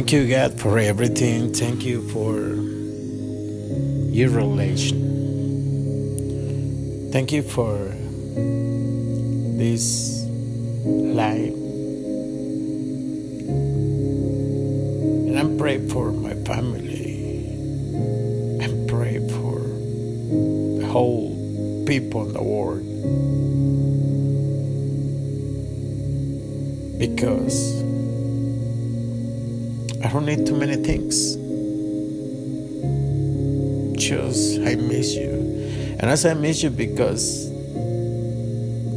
Thank you, God, for everything. Thank you for your relation. Thank you for this life. And I'm praying for my family. I'm praying for the whole people in the world. Because don't need too many things. Just I miss you. And as I miss you because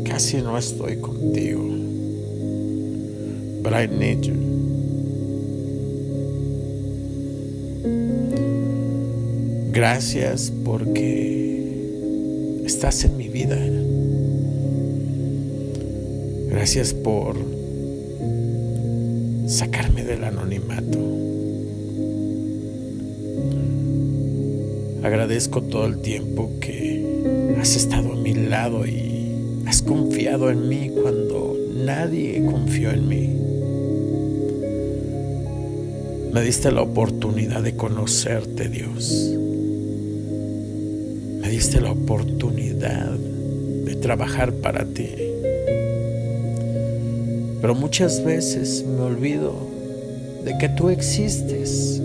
casi no estoy contigo. But I need you. Gracias porque estás en mi vida. Gracias por sacarme del anonimato. Agradezco todo el tiempo que has estado a mi lado y has confiado en mí cuando nadie confió en mí. Me diste la oportunidad de conocerte, Dios. Me diste la oportunidad de trabajar para ti. Pero muchas veces me olvido de que tú existes.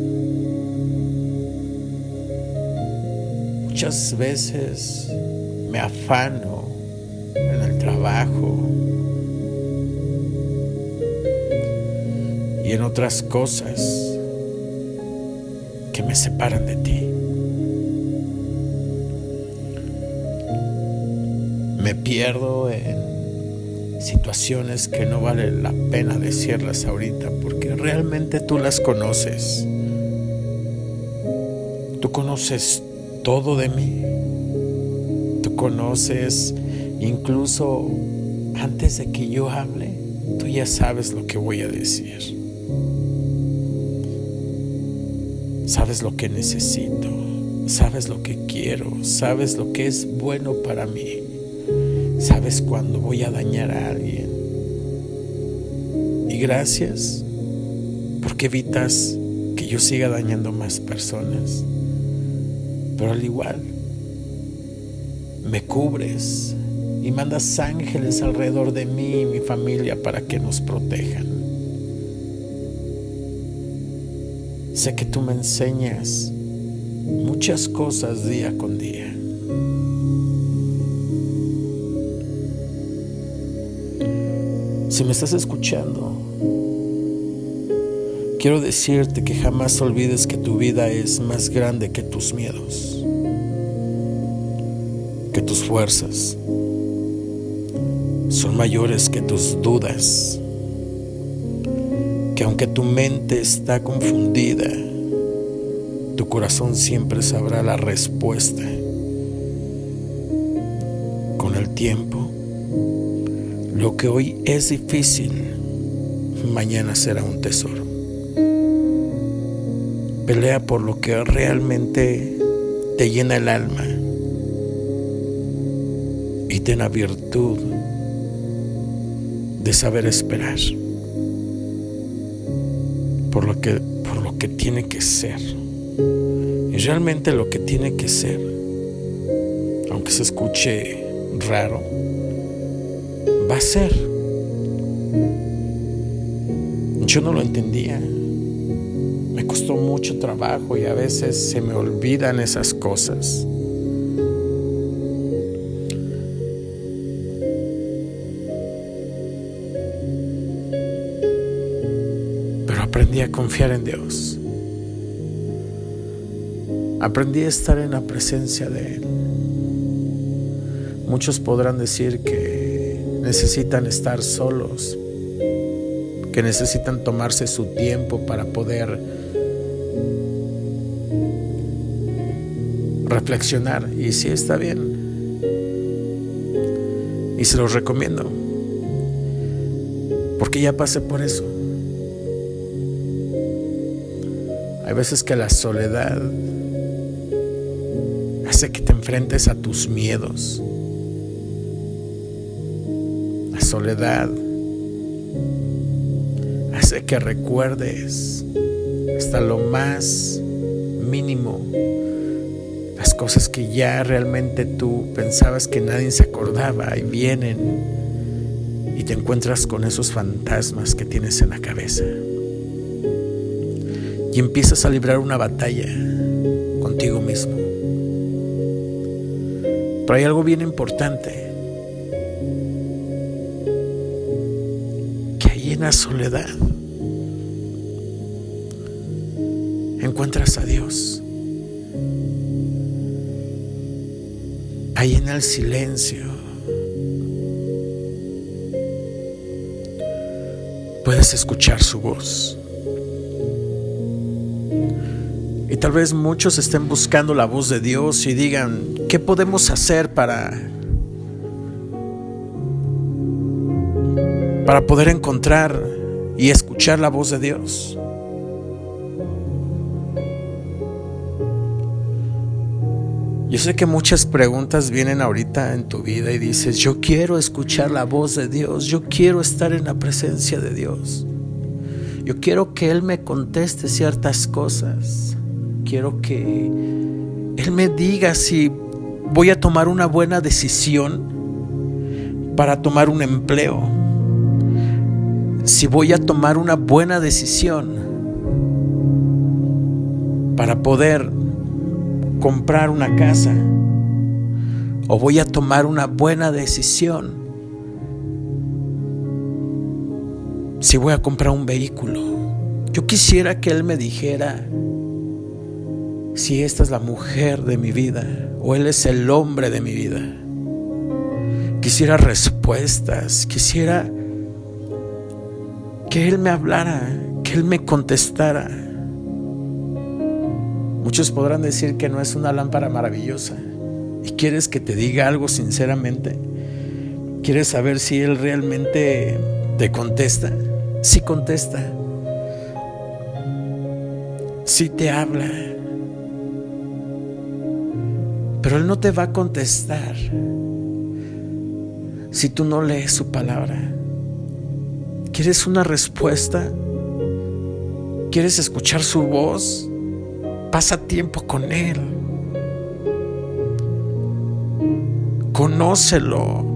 Muchas veces me afano en el trabajo y en otras cosas que me separan de ti. Me pierdo en situaciones que no vale la pena decirlas ahorita porque realmente tú las conoces. Tú conoces todo de mí. Tú conoces incluso antes de que yo hable, tú ya sabes lo que voy a decir. Sabes lo que necesito, sabes lo que quiero, sabes lo que es bueno para mí, sabes cuándo voy a dañar a alguien. Y gracias porque evitas que yo siga dañando más personas. Pero al igual, me cubres y mandas ángeles alrededor de mí y mi familia para que nos protejan. Sé que tú me enseñas muchas cosas día con día. Si me estás escuchando, quiero decirte que jamás olvides que tu vida es más grande que tus miedos, que tus fuerzas son mayores que tus dudas, que aunque tu mente está confundida, tu corazón siempre sabrá la respuesta. Que hoy es difícil, mañana será un tesoro. Pelea por lo que realmente te llena el alma y ten la virtud de saber esperar por lo que por lo que tiene que ser y realmente lo que tiene que ser aunque se escuche raro a ser yo no lo entendía me costó mucho trabajo y a veces se me olvidan esas cosas aprendí a confiar en Dios. Aprendí a estar en la presencia de Él. Muchos podrán decir que necesitan estar solos, que necesitan tomarse su tiempo para poder reflexionar. Y sí está bien. Y se los recomiendo. Porque ya pasé por eso. Hay veces que la soledad hace que te enfrentes a tus miedos. Soledad hace que recuerdes hasta lo más mínimo, las cosas que ya realmente tú pensabas que nadie se acordaba y vienen y te encuentras con esos fantasmas que tienes en la cabeza. Y empiezas a librar una batalla contigo mismo. Pero hay algo bien importante. La soledad encuentras a Dios. Ahí en el silencio puedes escuchar su voz. Y tal vez muchos estén buscando la voz de Dios y digan, ¿qué podemos hacer para para poder encontrar y escuchar la voz de Dios? Yo sé que muchas preguntas vienen ahorita en tu vida y dices, yo quiero escuchar la voz de Dios, yo quiero estar en la presencia de Dios, yo quiero que Él me conteste ciertas cosas, quiero que Él me diga si voy a tomar una buena decisión para tomar un empleo, si voy a tomar una buena decisión para poder comprar una casa o voy a tomar una buena decisión si voy a comprar un vehículo. Yo quisiera que Él me dijera si esta es la mujer de mi vida o Él es el hombre de mi vida. Quisiera respuestas, quisiera que Él me hablara, que Él me contestara. Muchos podrán decir que no es una lámpara maravillosa. ¿Y quieres que te diga algo sinceramente? ¿Quieres saber si Él realmente te contesta? Sí contesta. Sí te habla. Pero Él no te va a contestar si tú no lees su palabra. ¿Quieres una respuesta? ¿Quieres escuchar su voz? Pasa tiempo con Él. Conócelo.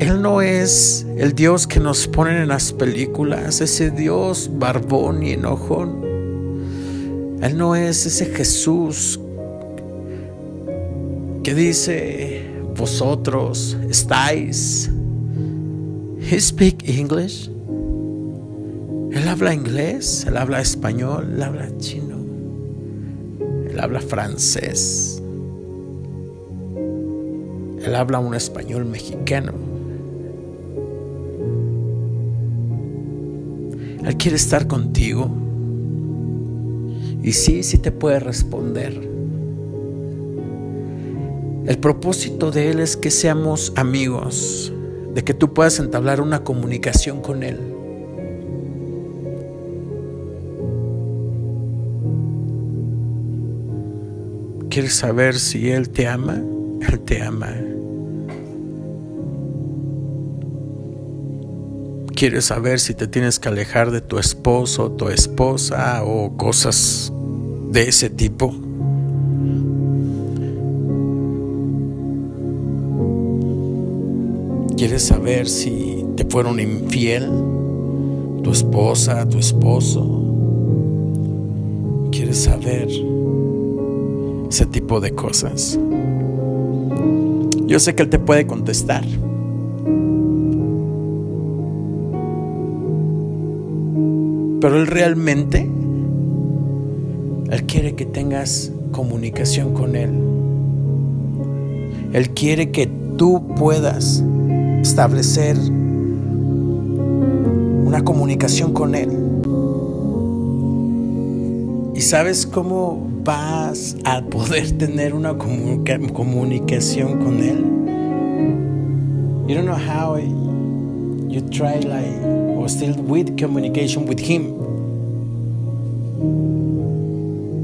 Él no es el Dios que nos ponen en las películas, ese Dios barbón y enojón. Él no es ese Jesús que dice, vosotros estáis. He speak English. Él habla inglés, él habla español, él habla chino habla francés. Él habla un español mexicano. Él quiere estar contigo. Y sí, sí te puede responder. El propósito de Él es que seamos amigos, de que tú puedas entablar una comunicación con Él. quieres saber si Él te ama, Él te ama. Quieres saber si te tienes que alejar de tu esposo, tu esposa o cosas de ese tipo. ¿Quieres saber si te fueron infiel tu esposa, tu esposo? ¿Quieres saber ese tipo de cosas. Yo sé que Él te puede contestar. Pero Él realmente, Él quiere que tengas comunicación con Él. Él quiere que tú puedas establecer una comunicación con Él. ¿Y sabes cómo vas a poder tener una comunicación con Él. You don't know how you try like or still with communication with Him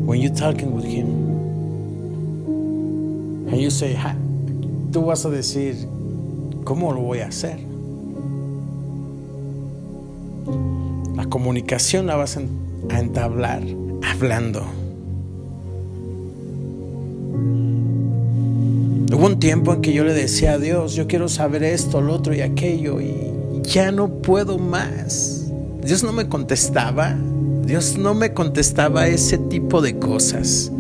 when you're talking with Him. And you say, tú vas a decir, ¿cómo lo voy a hacer? La comunicación la vas a entablar hablando. Hubo un tiempo en que yo le decía a Dios, yo quiero saber esto, lo otro y aquello, y ya no puedo más. Dios no me contestaba, Dios no me contestaba ese tipo de cosas.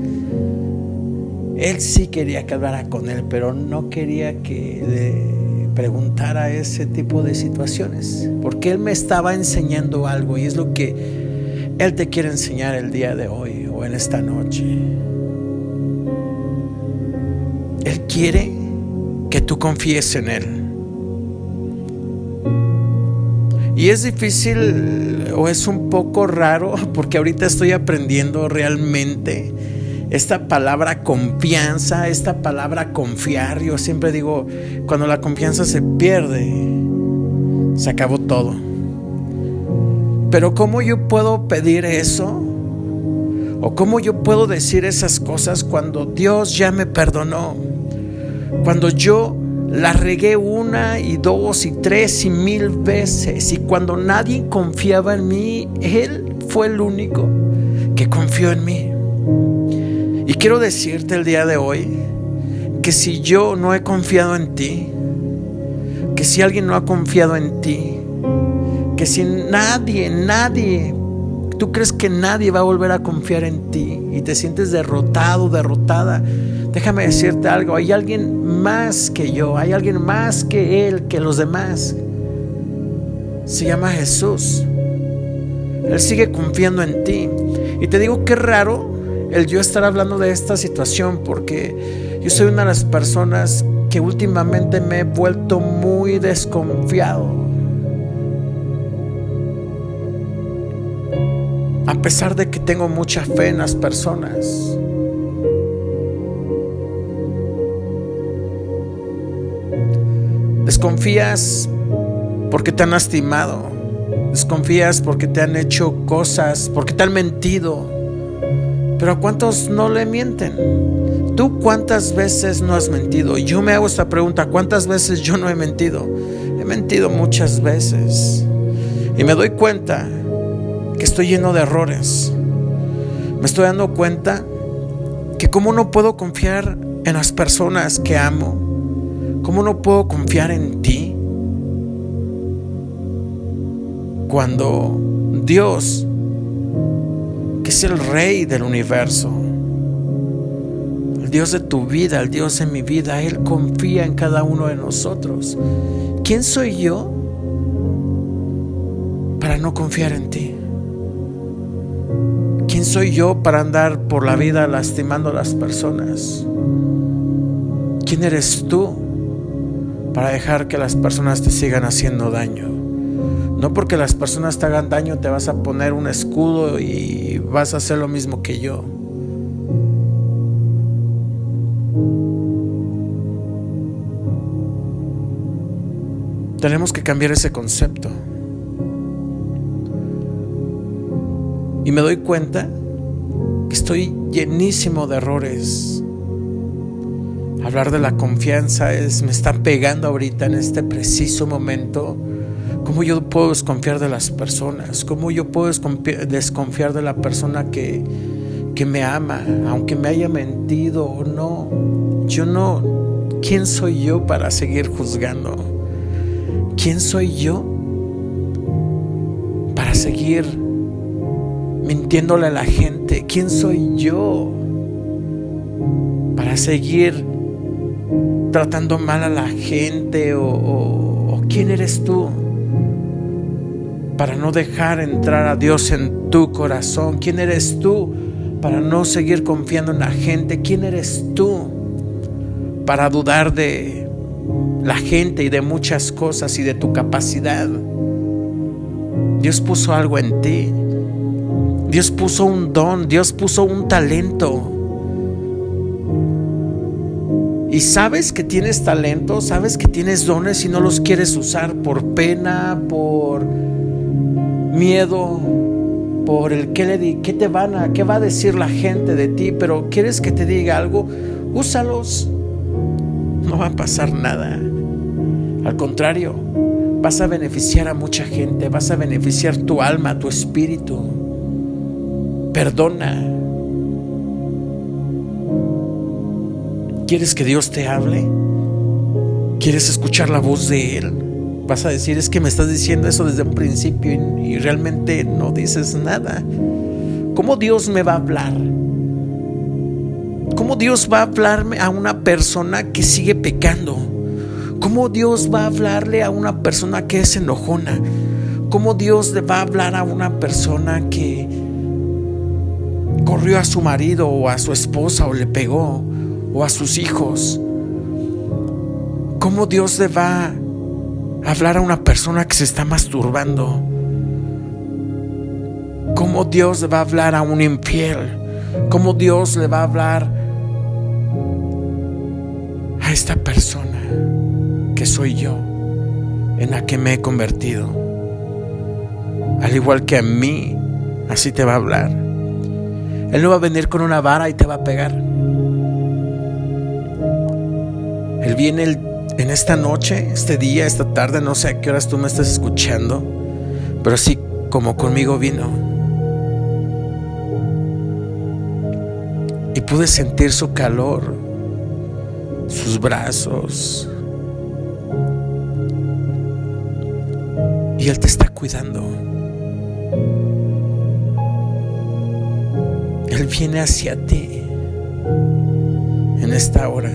Él sí quería que hablara con él, pero no quería que preguntara ese tipo de situaciones, porque él me estaba enseñando algo y es lo que él te quiere enseñar el día de hoy o en esta noche. Él quiere que tú confíes en Él. Y es difícil o es un poco raro porque ahorita estoy aprendiendo realmente esta palabra confianza, esta palabra confiar. Yo siempre digo, cuando la confianza se pierde, se acabó todo. Pero ¿cómo yo puedo pedir eso? ¿O cómo yo puedo decir esas cosas cuando Dios ya me perdonó? Cuando yo la regué una y dos y tres y mil veces y cuando nadie confiaba en mí, Él fue el único que confió en mí. Y quiero decirte el día de hoy que si yo no he confiado en ti, que si alguien no ha confiado en ti, que si nadie, nadie, tú crees que nadie va a volver a confiar en ti y te sientes derrotado, derrotada, déjame decirte algo, hay alguien más que yo, hay alguien más que Él, que los demás. Se llama Jesús. Él sigue confiando en ti. Y te digo que raro el yo estar hablando de esta situación porque yo soy una de las personas que últimamente me he vuelto muy desconfiado. A pesar de que tengo mucha fe en las personas. Desconfías porque te han lastimado. Desconfías porque te han hecho cosas, porque te han mentido. Pero ¿a cuántos no le mienten? ¿Tú cuántas veces no has mentido? Yo me hago esta pregunta, ¿cuántas veces yo no he mentido? He mentido muchas veces. Y me doy cuenta que estoy lleno de errores. Me estoy dando cuenta que cómo no puedo confiar en las personas que amo. ¿Cómo no puedo confiar en ti? Cuando Dios es el rey del universo, el Dios de tu vida, el Dios en mi vida, Él confía en cada uno de nosotros. ¿Quién soy yo para no confiar en ti? ¿Quién soy yo para andar por la vida lastimando a las personas? ¿Quién eres tú para dejar que las personas te sigan haciendo daño? No porque las personas te hagan daño te vas a poner un escudo y vas a hacer lo mismo que yo. Tenemos que cambiar ese concepto. Y me doy cuenta que estoy llenísimo de errores. Hablar de la confianza es me está pegando ahorita en este preciso momento ¿Cómo yo puedo desconfiar de las personas? ¿Cómo yo puedo desconfiar de la persona que, que me ama, aunque me haya mentido o no? Yo no, ¿quién soy yo para seguir juzgando? ¿Quién soy yo para seguir mintiéndole a la gente? ¿Quién soy yo para seguir tratando mal a la gente o, o quién eres tú? Para no dejar entrar a Dios en tu corazón? ¿Quién eres tú para no seguir confiando en la gente? ¿Quién eres tú para dudar de la gente y de muchas cosas y de tu capacidad? Dios puso algo en ti. Dios puso un don, Dios puso un talento. Y sabes que tienes talento, sabes que tienes dones y no los quieres usar por pena, por miedo por el qué le di, qué te van a, qué va a decir la gente de ti, pero quieres que te diga algo, úsalos. No va a pasar nada. Al contrario, vas a beneficiar a mucha gente, vas a beneficiar tu alma, tu espíritu. Perdona. ¿Quieres que Dios te hable? ¿Quieres escuchar la voz de Él? Vas a decir, es que me estás diciendo eso desde un principio y, realmente no dices nada. ¿Cómo Dios me va a hablar? ¿Cómo Dios va a hablarme a una persona que sigue pecando? ¿Cómo Dios va a hablarle a una persona que es enojona? ¿Cómo Dios le va a hablar a una persona que corrió a su marido o a su esposa o le pegó o a sus hijos? ¿Cómo Dios le va hablar a una persona que se está masturbando? ¿Cómo Dios le va a hablar a un infiel? ¿Cómo Dios le va a hablar a esta persona que soy yo, en la que me he convertido? Al igual que a mí, así te va a hablar. Él no va a venir con una vara y te va a pegar. Él viene el en esta noche, este día, esta tarde, no sé a qué horas tú me estás escuchando, pero así como conmigo vino. Y pude sentir su calor, sus brazos. Y Él te está cuidando. Él viene hacia ti en esta hora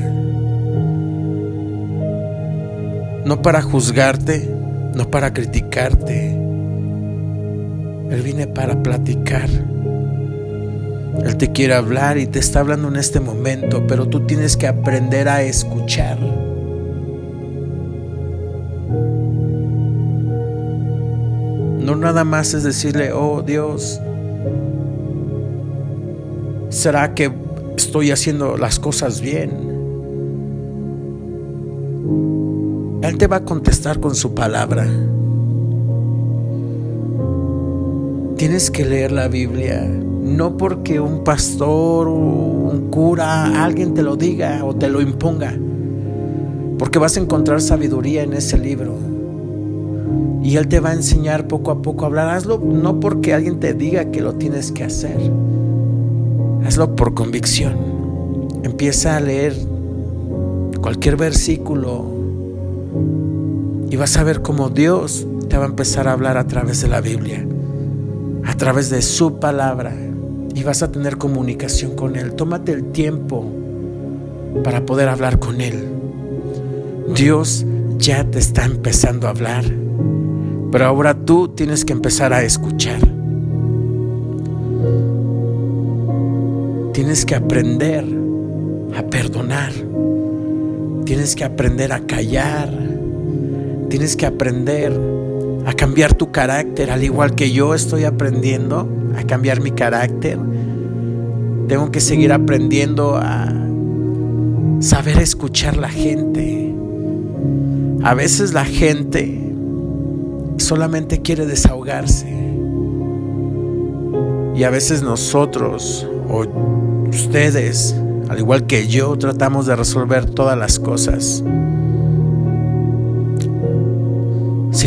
no para juzgarte, no para criticarte. Él viene para platicar. Él te quiere hablar y te está hablando en este momento, pero tú tienes que aprender a escuchar. No nada más es decirle, oh Dios, ¿será que estoy haciendo las cosas bien? Él te va a contestar con su palabra. Tienes que leer la Biblia, no porque un pastor un cura, alguien te lo diga o te lo imponga, porque vas a encontrar sabiduría en ese libro. Y Él te va a enseñar poco a poco a hablar. Hazlo no porque alguien te diga que lo tienes que hacer. Hazlo por convicción. Empieza a leer cualquier versículo y vas a ver cómo Dios te va a empezar a hablar a través de la Biblia, a través de su palabra. Y vas a tener comunicación con Él. Tómate el tiempo para poder hablar con Él. Dios ya te está empezando a hablar. Pero ahora tú tienes que empezar a escuchar. Tienes que aprender a perdonar. Tienes que aprender a callar Tienes que aprender a cambiar tu carácter, al igual que yo estoy aprendiendo a cambiar mi carácter. Tengo que seguir aprendiendo a saber escuchar la gente. A veces la gente solamente quiere desahogarse. Y a veces nosotros o ustedes, al igual que yo, tratamos de resolver todas las cosas.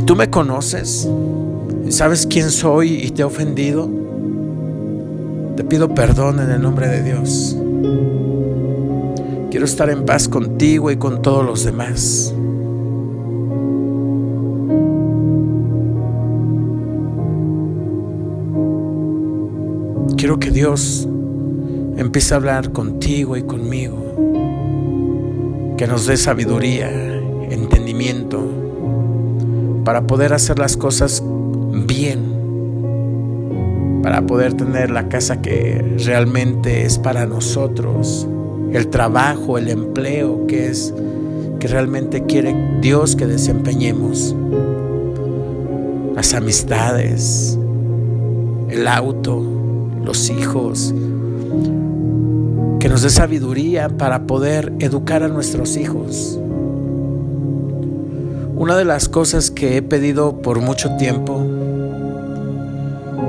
Si tú me conoces sabes quién soy y te he ofendido, te pido perdón en el nombre de Dios. Quiero estar en paz contigo y con todos los demás. Quiero que Dios empiece a hablar contigo y conmigo. Que nos dé sabiduría, entendimiento para poder hacer las cosas bien, para poder tener la casa que realmente es para nosotros, el trabajo, el empleo que es que realmente quiere Dios que desempeñemos, las amistades, el auto, los hijos, que nos dé sabiduría para poder educar a nuestros hijos una de las cosas que he pedido por mucho tiempo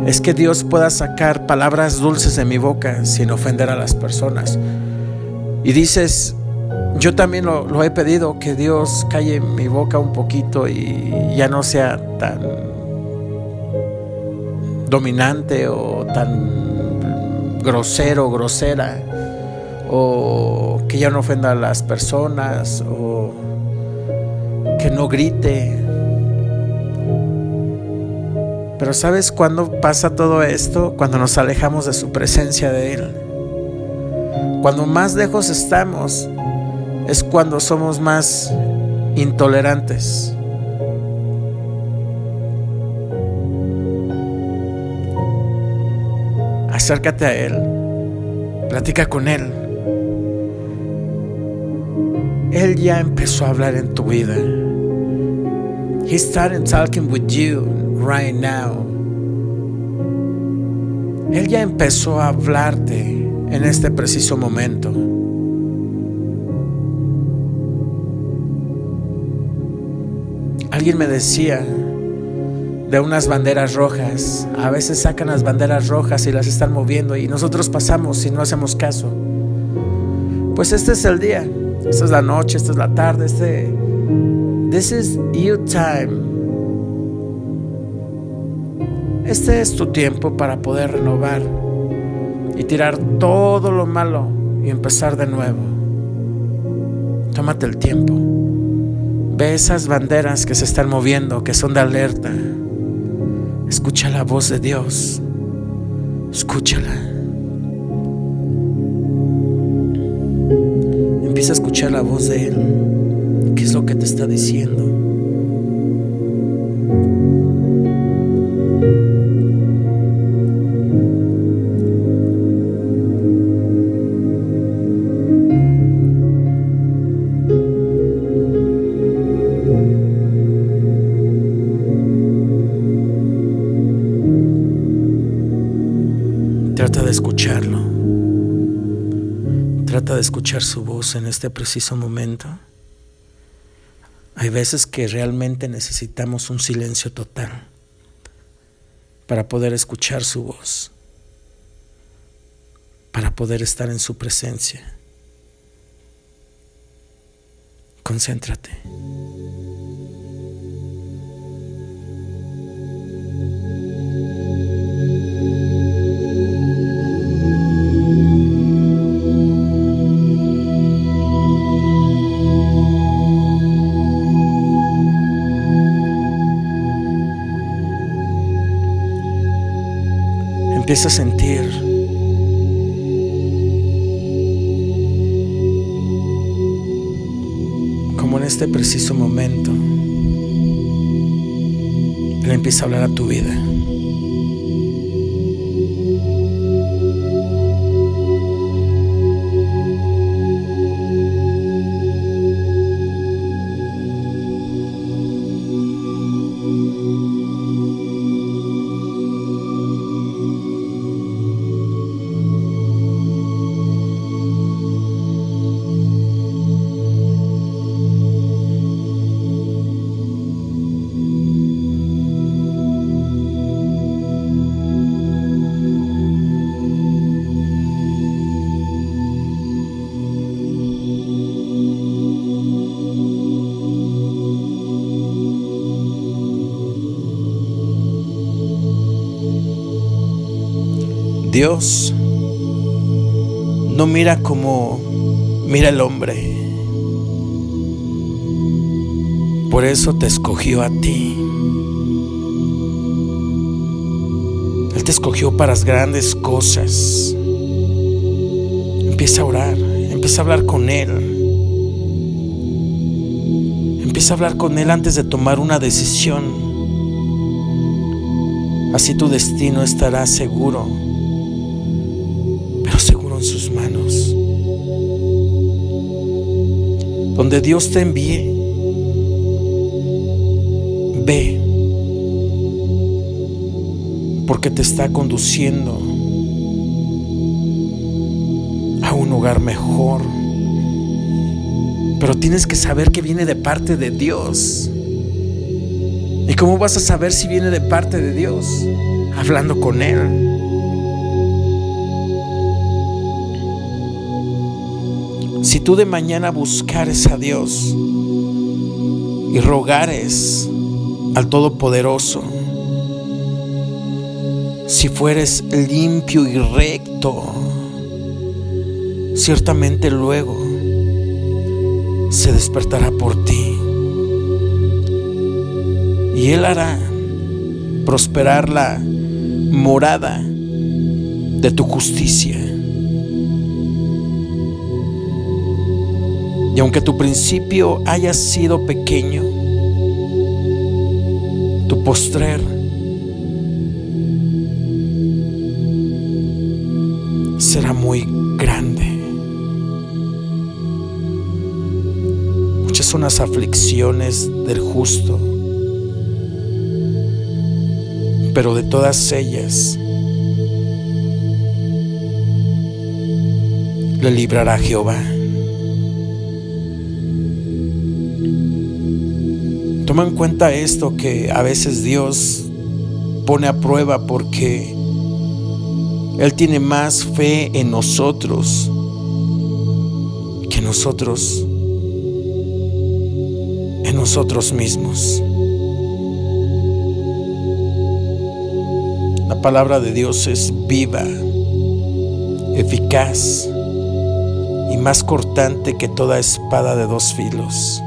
es que Dios pueda sacar palabras dulces de mi boca sin ofender a las personas. Y dices, yo también lo, he pedido, que Dios calle mi boca un poquito y ya no sea tan dominante o tan grosero, grosera, o que ya no ofenda a las personas, o que no grite. Pero ¿sabes cuándo pasa todo esto? Cuando nos alejamos de su presencia de Él. Cuando más lejos estamos es cuando somos más intolerantes. Acércate a Él, platica con Él. Él ya empezó a hablar en tu vida. He started talking with you right now. Él ya empezó a hablarte en este preciso momento. Alguien me decía de unas banderas rojas. A veces sacan las banderas rojas y las están moviendo y nosotros pasamos y no hacemos caso. Pues este es el día, esta es la noche, esta es la tarde, este This is your time. Este es tu tiempo para poder renovar y tirar todo lo malo y empezar de nuevo. Tómate el tiempo. Ve esas banderas que se están moviendo, que son de alerta. Escucha la voz de Dios. Escúchala. Empieza a escuchar la voz de Él. ¿Qué es lo que te está diciendo? Trata de escucharlo. Trata de escuchar su voz en este preciso momento. Hay veces que realmente necesitamos un silencio total para poder escuchar su voz, para poder estar en su presencia. Concéntrate. Empieza a sentir como en este preciso momento Él empieza a hablar a tu vida. Dios no mira como mira el hombre. Por eso te escogió a ti. Él te escogió para las grandes cosas. Empieza a orar, empieza a hablar con Él. Empieza a hablar con Él antes de tomar una decisión. Así tu destino estará seguro Dios te envíe, ve, porque te está conduciendo a un lugar mejor. Pero tienes que saber que viene de parte de Dios. ¿Y cómo vas a saber si viene de parte de Dios? Hablando con Él. Si tú de mañana buscares a Dios y rogares al Todopoderoso, si fueres limpio y recto, ciertamente luego se despertará por ti. Y Él hará prosperar la morada de tu justicia. Y aunque tu principio haya sido pequeño, tu postrer será muy grande. Muchas son las aflicciones del justo, pero de todas ellas le librará Jehová. Toma en cuenta esto que a veces Dios pone a prueba porque Él tiene más fe en nosotros que nosotros en nosotros mismos. La palabra de Dios es viva, eficaz y más cortante que toda espada de dos filos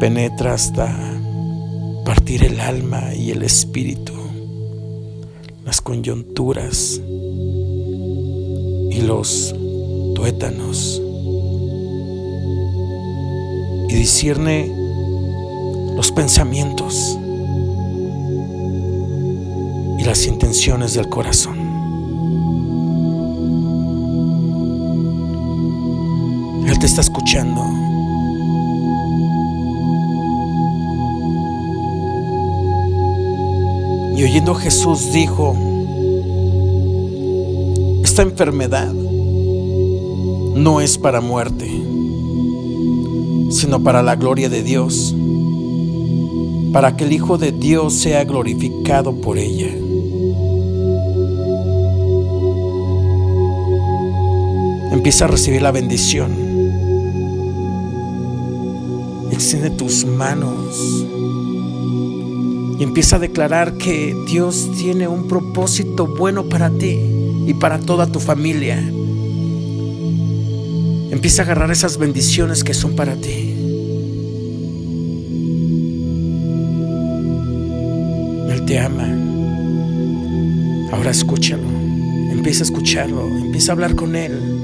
penetra hasta partir el alma y el espíritu, las coyunturas y los tuétanos, y discierne los pensamientos y las intenciones del corazón. Él te está escuchando. Oyendo Jesús dijo, esta enfermedad no es para muerte, sino para la gloria de Dios, para que el Hijo de Dios sea glorificado por ella. Empieza a recibir la bendición. Extiende tus manos y empieza a declarar que Dios tiene un propósito bueno para ti y para toda tu familia. Empieza a agarrar esas bendiciones que son para ti. Él te ama. Ahora escúchalo. Empieza a escucharlo. Empieza a hablar con Él.